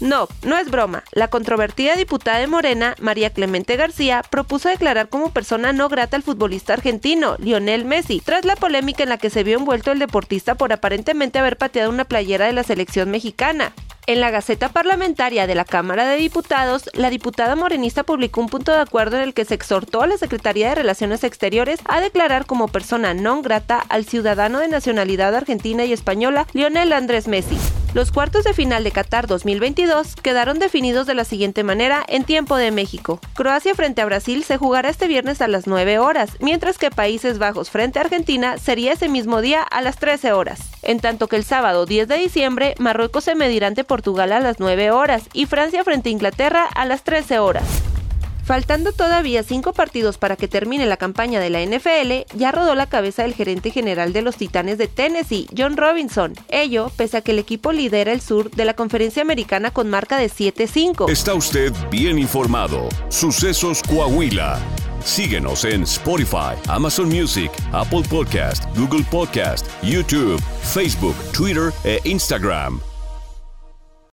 No, no es broma. La controvertida diputada de Morena, María Clemente García, propuso declarar como persona no grata al futbolista argentino, Lionel Messi, tras la polémica en la que se vio envuelto el deportista por aparentemente haber pateado una playera de la selección mexicana. En la Gaceta Parlamentaria de la Cámara de Diputados, la diputada morenista publicó un punto de acuerdo en el que se exhortó a la Secretaría de Relaciones Exteriores a declarar como persona non grata al ciudadano de nacionalidad argentina y española Lionel Andrés Messi. Los cuartos de final de Qatar 2022 quedaron definidos de la siguiente manera en tiempo de México. Croacia frente a Brasil se jugará este viernes a las 9 horas, mientras que Países Bajos frente a Argentina sería ese mismo día a las 13 horas. En tanto que el sábado 10 de diciembre, Marruecos se medirá ante Portugal a las 9 horas y Francia frente a Inglaterra a las 13 horas. Faltando todavía cinco partidos para que termine la campaña de la NFL, ya rodó la cabeza del gerente general de los Titanes de Tennessee, John Robinson. Ello, pese a que el equipo lidera el sur de la conferencia americana con marca de 7-5. Está usted bien informado. Sucesos Coahuila. Síguenos en Spotify, Amazon Music, Apple Podcast, Google Podcast, YouTube, Facebook, Twitter e Instagram.